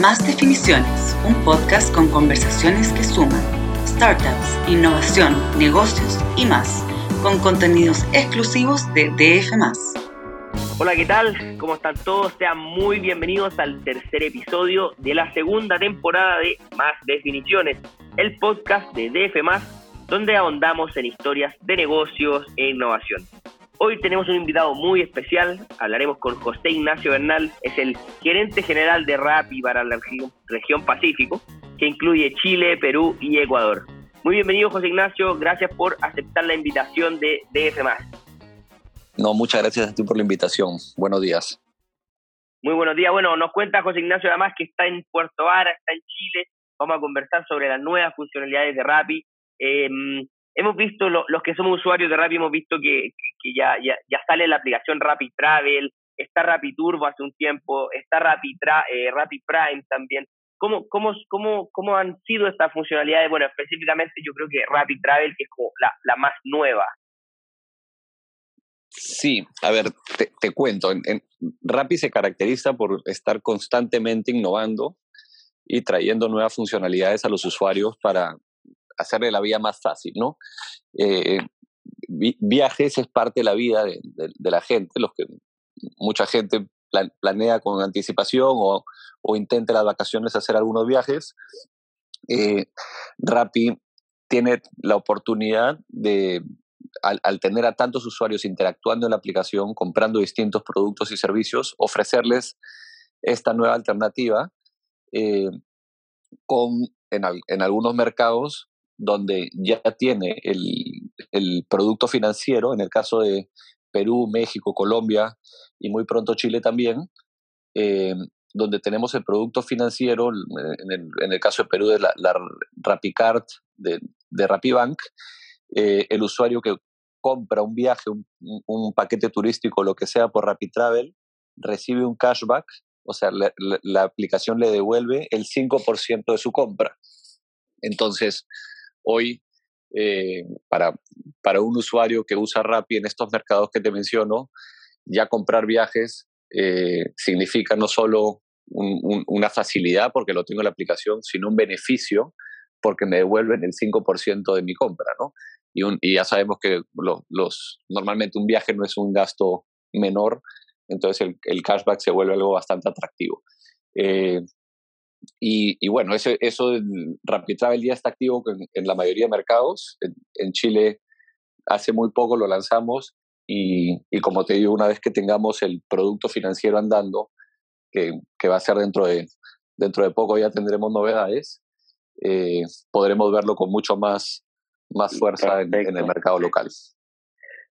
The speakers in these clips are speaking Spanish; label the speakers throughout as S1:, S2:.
S1: Más Definiciones, un podcast con conversaciones que suman startups, innovación, negocios y más, con contenidos exclusivos de DF.
S2: Hola, ¿qué tal? ¿Cómo están todos? Sean muy bienvenidos al tercer episodio de la segunda temporada de Más Definiciones, el podcast de DF, donde ahondamos en historias de negocios e innovación. Hoy tenemos un invitado muy especial. Hablaremos con José Ignacio Bernal, es el gerente general de Rappi para la región Pacífico, que incluye Chile, Perú y Ecuador. Muy bienvenido, José Ignacio. Gracias por aceptar la invitación de DF.
S3: No, muchas gracias a ti por la invitación. Buenos días.
S2: Muy buenos días. Bueno, nos cuenta José Ignacio además que está en Puerto Vara, está en Chile. Vamos a conversar sobre las nuevas funcionalidades de Rappi. Em, hemos visto, los que somos usuarios de Rappi, hemos visto que, ya, sale la aplicación Rappi Travel, está Rappi Turbo hace un tiempo, está Rappi, eh, Rappi Prime también. ¿Cómo, cómo, cómo, ¿Cómo han sido estas funcionalidades? Bueno, específicamente yo creo que Rappi Travel, que es como la, más nueva.
S3: Sí, a ver, te, cuento. En, en, Rappi se caracteriza por estar constantemente innovando y trayendo nuevas funcionalidades a los usuarios para hacerle la vida más fácil, ¿no? Eh, viajes es parte de la vida de, la gente, los que mucha gente planea con anticipación o, intenta las vacaciones hacer algunos viajes. Eh, Rappi tiene la oportunidad de, al, tener a tantos usuarios interactuando en la aplicación, comprando distintos productos y servicios, ofrecerles esta nueva alternativa eh, con, en, algunos mercados donde ya tiene el, el, producto financiero, en el caso de Perú, México, Colombia y muy pronto Chile también, eh, donde tenemos el producto financiero, en el, en el caso de Perú de la, la RappiCard de, de RappiBank, eh, el usuario que compra un viaje, un, un, paquete turístico, lo que sea por RappiTravel, recibe un cashback, o sea, la, la, la aplicación le devuelve el 5% de su compra. Entonces, Hoy, eh, para, para un usuario que usa Rappi en estos mercados que te menciono, ya comprar viajes eh, significa no solo un, una facilidad porque lo tengo en la aplicación, sino un beneficio porque me devuelven el 5% de mi compra, ¿no? Y, ya sabemos que los, normalmente un viaje no es un gasto menor, entonces el, el cashback se vuelve algo bastante atractivo. Eh, y, y, bueno, eso, eso Rapid Travel ya está activo en, en la mayoría de mercados. En, en, Chile hace muy poco lo lanzamos y, y, como te digo, una vez que tengamos el producto financiero andando, que, que va a ser dentro de, dentro de poco ya tendremos novedades, eh, podremos verlo con mucho más, más fuerza en, en, el mercado local.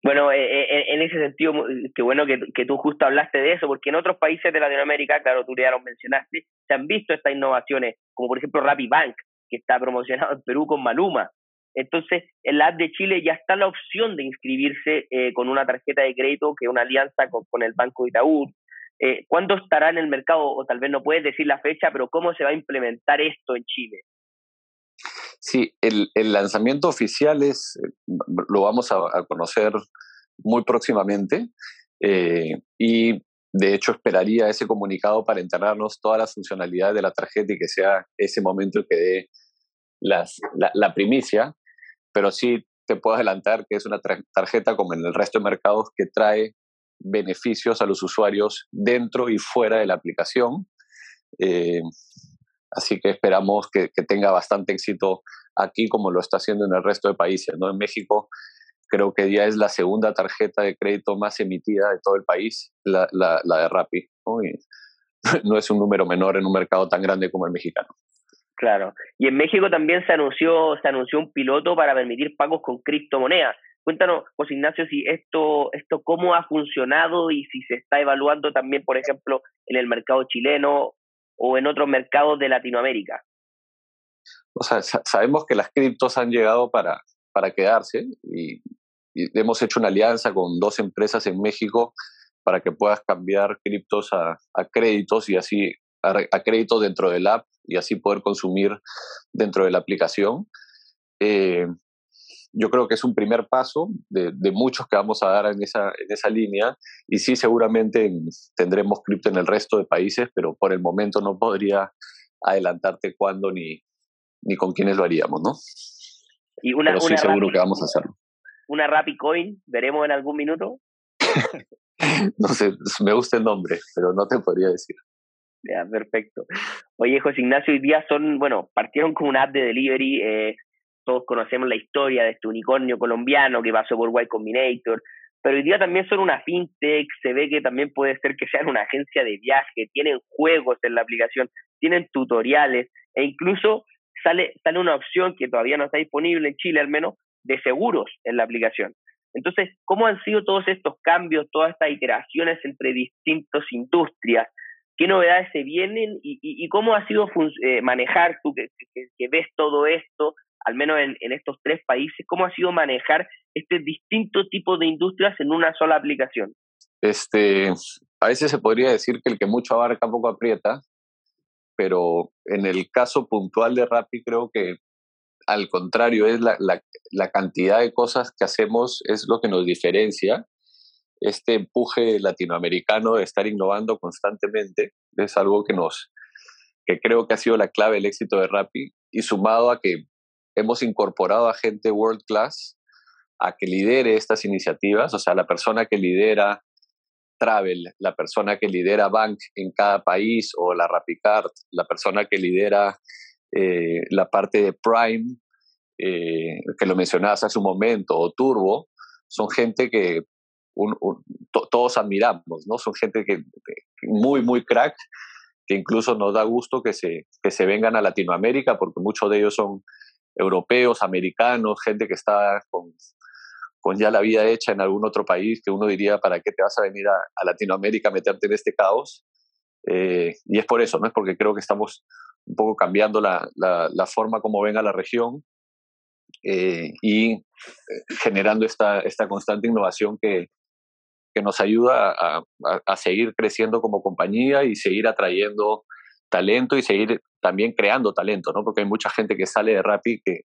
S2: Bueno, eh, eh, en ese sentido, qué bueno que, que, tú justo hablaste de eso, porque en otros países de Latinoamérica, claro, tú ya lo mencionaste, se han visto estas innovaciones, como por ejemplo Rappi Bank, que está promocionado en Perú con Maluma. Entonces, en la app de Chile ya está la opción de inscribirse eh, con una tarjeta de crédito, que es una alianza con, con el Banco Itaú. Eh, ¿Cuándo estará en el mercado? O tal vez no puedes decir la fecha, pero ¿cómo se va a implementar esto en Chile?
S3: Sí, el, el, lanzamiento oficial es, lo vamos a, conocer muy próximamente eh, y de hecho esperaría ese comunicado para enterarnos todas las funcionalidades de la tarjeta y que sea ese momento que dé las, la, la, primicia, pero sí te puedo adelantar que es una tarjeta como en el resto de mercados que trae beneficios a los usuarios dentro y fuera de la aplicación. Eh, Así que esperamos que, tenga bastante éxito aquí como lo está haciendo en el resto de países. ¿no? En México creo que ya es la segunda tarjeta de crédito más emitida de todo el país, la, la, la de Rappi. ¿no? No es un número menor en un mercado tan grande como el mexicano.
S2: Claro. Y en México también se anunció, se anunció un piloto para permitir pagos con criptomonedas. Cuéntanos, José Ignacio, si esto, esto cómo ha funcionado y si se está evaluando también, por ejemplo, en el mercado chileno o en otros mercados de Latinoamérica?
S3: O sea, sabemos que las criptos han llegado para, para quedarse y, hemos hecho una alianza con dos empresas en México para que puedas cambiar criptos a, a créditos y así a, a, créditos dentro del app y así poder consumir dentro de la aplicación. Eh, yo creo que es un primer paso de, de, muchos que vamos a dar en esa, en esa línea y sí seguramente tendremos cripto en el resto de países, pero por el momento no podría adelantarte cuándo ni, ni con quiénes lo haríamos, ¿no?
S2: Y una,
S3: pero sí seguro que vamos a hacerlo.
S2: ¿Una Rappi Coin veremos en algún minuto?
S3: no sé, me gusta el nombre, pero no te podría decir.
S2: Ya, perfecto. Oye, José Ignacio, hoy día son, bueno, partieron con una app de delivery, eh, todos conocemos la historia de este unicornio colombiano que pasó por Y Combinator, pero hoy día también son una fintech, se ve que también puede ser que sean una agencia de viaje, tienen juegos en la aplicación, tienen tutoriales e incluso sale, sale una opción que todavía no está disponible en Chile al menos, de seguros en la aplicación. Entonces, ¿cómo han sido todos estos cambios, todas estas iteraciones entre distintas industrias? ¿Qué novedades se vienen y, cómo ha sido eh, manejar, tú que, ves todo esto, al menos en, en, estos tres países, cómo ha sido manejar este distinto tipo de industrias en una sola aplicación?
S3: Este, a veces se podría decir que el que mucho abarca poco aprieta, pero en el caso puntual de Rappi creo que al contrario, es la, la, cantidad de cosas que hacemos es lo que nos diferencia. Este empuje latinoamericano de estar innovando constantemente es algo que nos, que creo que ha sido la clave del éxito de Rappi y sumado a que hemos incorporado a gente world class a que lidere estas iniciativas, o sea, la persona que lidera Travel, la persona que lidera Bank en cada país o la RappiCard, la persona que lidera eh, la parte de Prime, eh, que lo mencionabas hace un momento, o Turbo, son gente que todos admiramos, ¿no? Son gente que, muy, muy crack, que incluso nos da gusto que se, que se vengan a Latinoamérica, porque muchos de ellos son europeos, americanos, gente que está con, con ya la vida hecha en algún otro país, que uno diría, ¿para qué te vas a venir a, Latinoamérica a meterte en este caos? Eh, y es por eso, ¿no? Es porque creo que estamos un poco cambiando la, la, forma como ven a la región eh, y eh, generando esta, esta constante innovación que, que nos ayuda a, a, seguir creciendo como compañía y seguir atrayendo talento y seguir también creando talento, ¿no? Porque hay mucha gente que sale de Rappi que,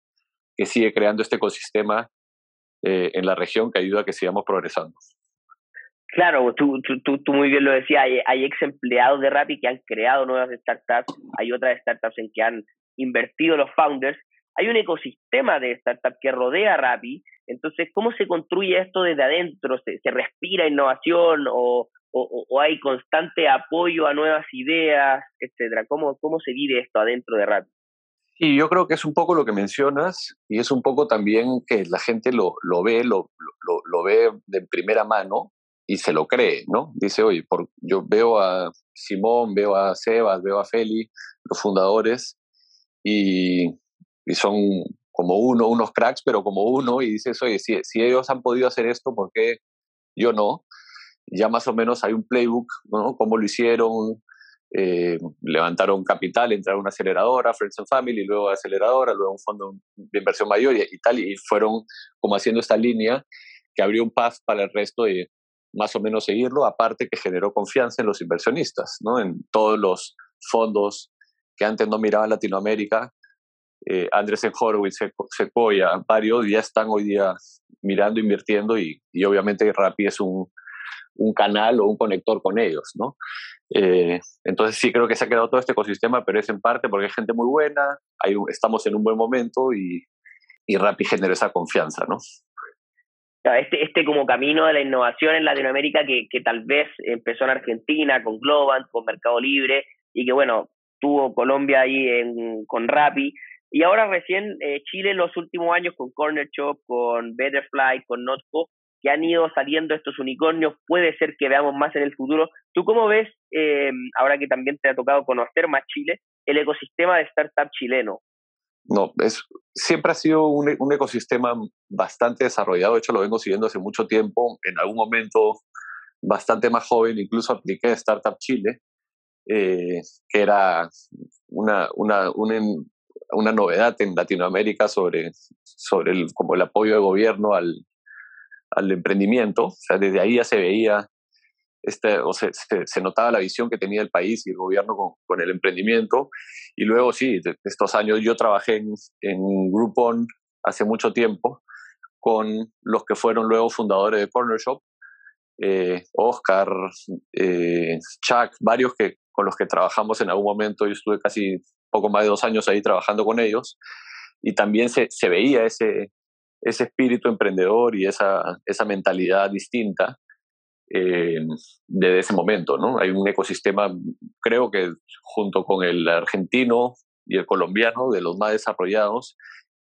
S3: que sigue creando este ecosistema eh, en la región que ayuda a que sigamos progresando.
S2: Claro, tú, tú, tú, muy bien lo decías, hay, ex empleados de Rappi que han creado nuevas startups, hay otras startups en que han invertido los founders, hay un ecosistema de startups que rodea a Rappi, entonces, ¿cómo se construye esto desde adentro? ¿Se, se respira innovación o, o, o, hay constante apoyo a nuevas ideas, etcétera? ¿Cómo, ¿Cómo se vive esto adentro de Rappi?
S3: Y yo creo que es un poco lo que mencionas y es un poco también que la gente lo, lo ve, lo, lo, lo ve de primera mano y se lo cree, ¿no? Dice, oye, por, yo veo a Simón, veo a Sebas, veo a Feli, los fundadores, y, y son como uno, unos cracks, pero como uno, y dices, oye, si, si ellos han podido hacer esto, ¿por qué yo no? Ya más o menos hay un playbook, ¿no? Cómo lo hicieron, eh, levantaron capital, entraron a una aceleradora, Friends and Family, luego aceleradora, luego un fondo de inversión mayor y, y, tal, y fueron como haciendo esta línea que abrió un path para el resto de, más o menos seguirlo, aparte que generó confianza en los inversionistas, ¿no? en todos los fondos que antes no miraban Latinoamérica. Eh, Andrés Horowitz, Sequoia, varios ya están hoy día mirando, invirtiendo y, y obviamente Rappi es un, un, canal o un conector con ellos, ¿no? Eh, entonces sí creo que se ha quedado todo este ecosistema, pero es en parte porque hay gente muy buena, hay, estamos en un buen momento y, y Rappi genera esa confianza, ¿no?
S2: este, este como camino de la innovación en Latinoamérica que, que tal vez empezó en Argentina con Globant, con Mercado Libre y que bueno, tuvo Colombia ahí en, con Rappi y ahora recién eh, Chile en los últimos años con Corner Shop, con Betterfly, con Notco, que han ido saliendo estos unicornios, puede ser que veamos más en el futuro. ¿Tú cómo ves, eh, ahora que también te ha tocado conocer más Chile, el ecosistema de startup chileno?
S3: No, es, siempre ha sido un, un, ecosistema bastante desarrollado, de hecho lo vengo siguiendo hace mucho tiempo, en algún momento bastante más joven, incluso apliqué Startup Chile, eh, que era una, una, una, una, novedad en Latinoamérica sobre, sobre el, como el apoyo de gobierno al, al emprendimiento, o sea, desde ahí ya se veía este, o se, se, notaba la visión que tenía el país y el gobierno con, el emprendimiento. Y luego, sí, estos años yo trabajé en, en Groupon hace mucho tiempo, con los que fueron luego fundadores de Corner Shop, eh, Oscar, eh, Chuck, varios que, con los que trabajamos en algún momento. Yo estuve casi poco más de dos años ahí trabajando con ellos y también se, se veía ese, ese espíritu emprendedor y esa, esa mentalidad distinta eh, desde ese momento. ¿no? Hay un ecosistema, creo que junto con el argentino y el colombiano, de los más desarrollados,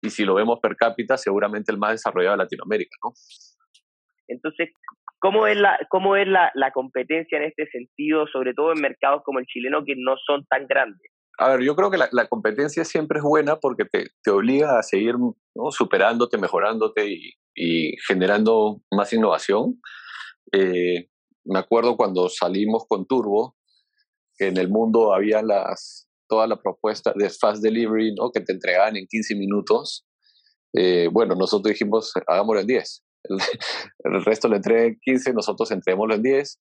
S3: y si lo vemos per cápita, seguramente el más desarrollado de Latinoamérica. ¿no?
S2: Entonces, ¿cómo es, la, cómo es la, la competencia en este sentido, sobre todo en mercados como el chileno, que no son tan grandes?
S3: A ver, yo creo que la, la competencia siempre es buena porque te, te obliga a seguir ¿no? superándote, mejorándote y, y, generando más innovación. Eh, me acuerdo cuando salimos con Turbo, que en el mundo había las, toda la propuesta de fast delivery, ¿no? que te entregaban en 15 minutos. Eh, bueno, nosotros dijimos, hagámoslo en 10. El, el resto lo entregué en 15, nosotros entreguémoslo en 10.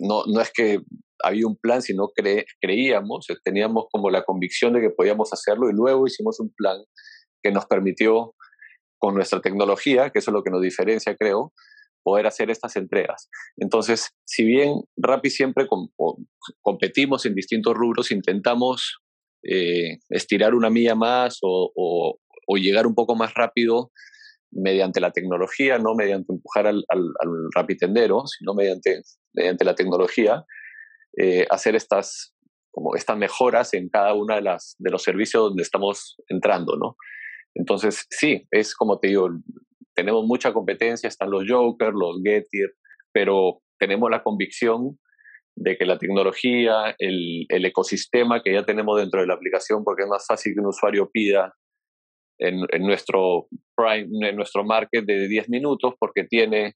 S3: No, no es que había un plan, sino cre creíamos, eh, teníamos como la convicción de que podíamos hacerlo y luego hicimos un plan que nos permitió, con nuestra tecnología, que eso es lo que nos diferencia, creo, poder hacer estas entregas. Entonces, si bien Rappi siempre com competimos en distintos rubros, intentamos eh, estirar una milla más o, llegar un poco más rápido mediante la tecnología, no mediante empujar al, al, al sino mediante, mediante la tecnología, eh, hacer estas, como estas mejoras en cada uno de, las, de los servicios donde estamos entrando, ¿no? Entonces, sí, es como te digo, tenemos mucha competencia, están los Joker, los Getir, pero tenemos la convicción de que la tecnología, el, el, ecosistema que ya tenemos dentro de la aplicación, porque es más fácil que un usuario pida en, en, nuestro Prime, en nuestro market de 10 minutos, porque tiene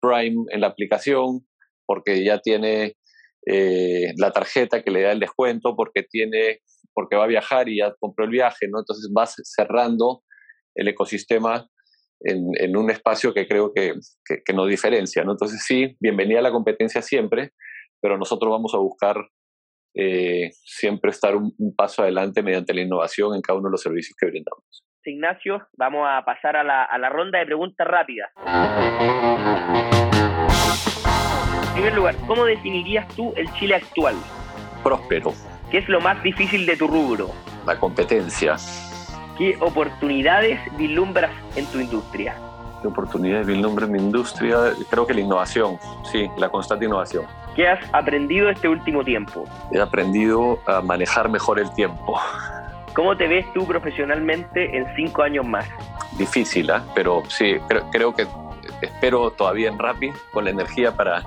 S3: Prime en la aplicación, porque ya tiene eh, la tarjeta que le da el descuento, porque tiene, porque va a viajar y ya compró el viaje, ¿no? Entonces vas cerrando el ecosistema en, en un espacio que creo que, que, que, nos diferencia, ¿no? Entonces sí, bienvenida a la competencia siempre, pero nosotros vamos a buscar eh, siempre estar un, un, paso adelante mediante la innovación en cada uno de los servicios que brindamos.
S2: Ignacio, vamos a pasar a la, a la ronda de preguntas rápidas. Primer lugar, ¿cómo definirías tú el Chile actual?
S3: Próspero.
S2: ¿Qué es lo más difícil de tu rubro?
S3: La competencia.
S2: ¿Qué oportunidades vislumbras en tu industria?
S3: ¿Qué oportunidades vislumbras en mi industria? Creo que la innovación, sí, la constante innovación.
S2: ¿Qué has aprendido este último tiempo?
S3: He aprendido a manejar mejor el tiempo.
S2: ¿Cómo te ves tú profesionalmente en cinco años más?
S3: Difícil, ¿eh? pero sí, creo, creo, que espero todavía en Rappi con la energía para,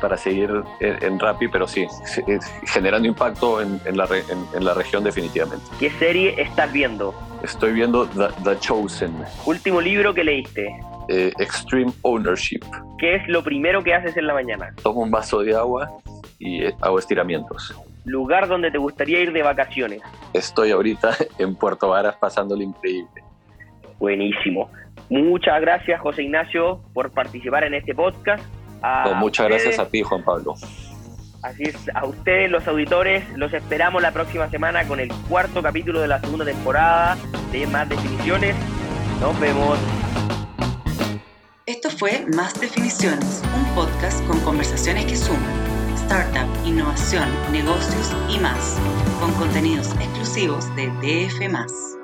S3: para seguir en, en Rappi, pero sí, generando impacto en, en, la, en, en, la región definitivamente.
S2: ¿Qué serie estás viendo?
S3: Estoy viendo The, The Chosen.
S2: ¿Último libro que leíste?
S3: Eh, Extreme Ownership.
S2: ¿Qué es lo primero que haces en la mañana?
S3: Tomo un vaso de agua y eh, hago estiramientos
S2: lugar donde te gustaría ir de vacaciones?
S3: Estoy ahorita en Puerto Varas pasándolo increíble.
S2: Buenísimo. Muchas gracias, José Ignacio, por participar en este podcast.
S3: A no, muchas ustedes, gracias a ti, Juan Pablo.
S2: Así es, a ustedes, los auditores, los esperamos la próxima semana con el cuarto capítulo de la segunda temporada de Más Definiciones. Nos vemos.
S1: Esto fue Más Definiciones, un podcast con conversaciones que suman startup, innovación, negocios y más, con contenidos exclusivos de DF.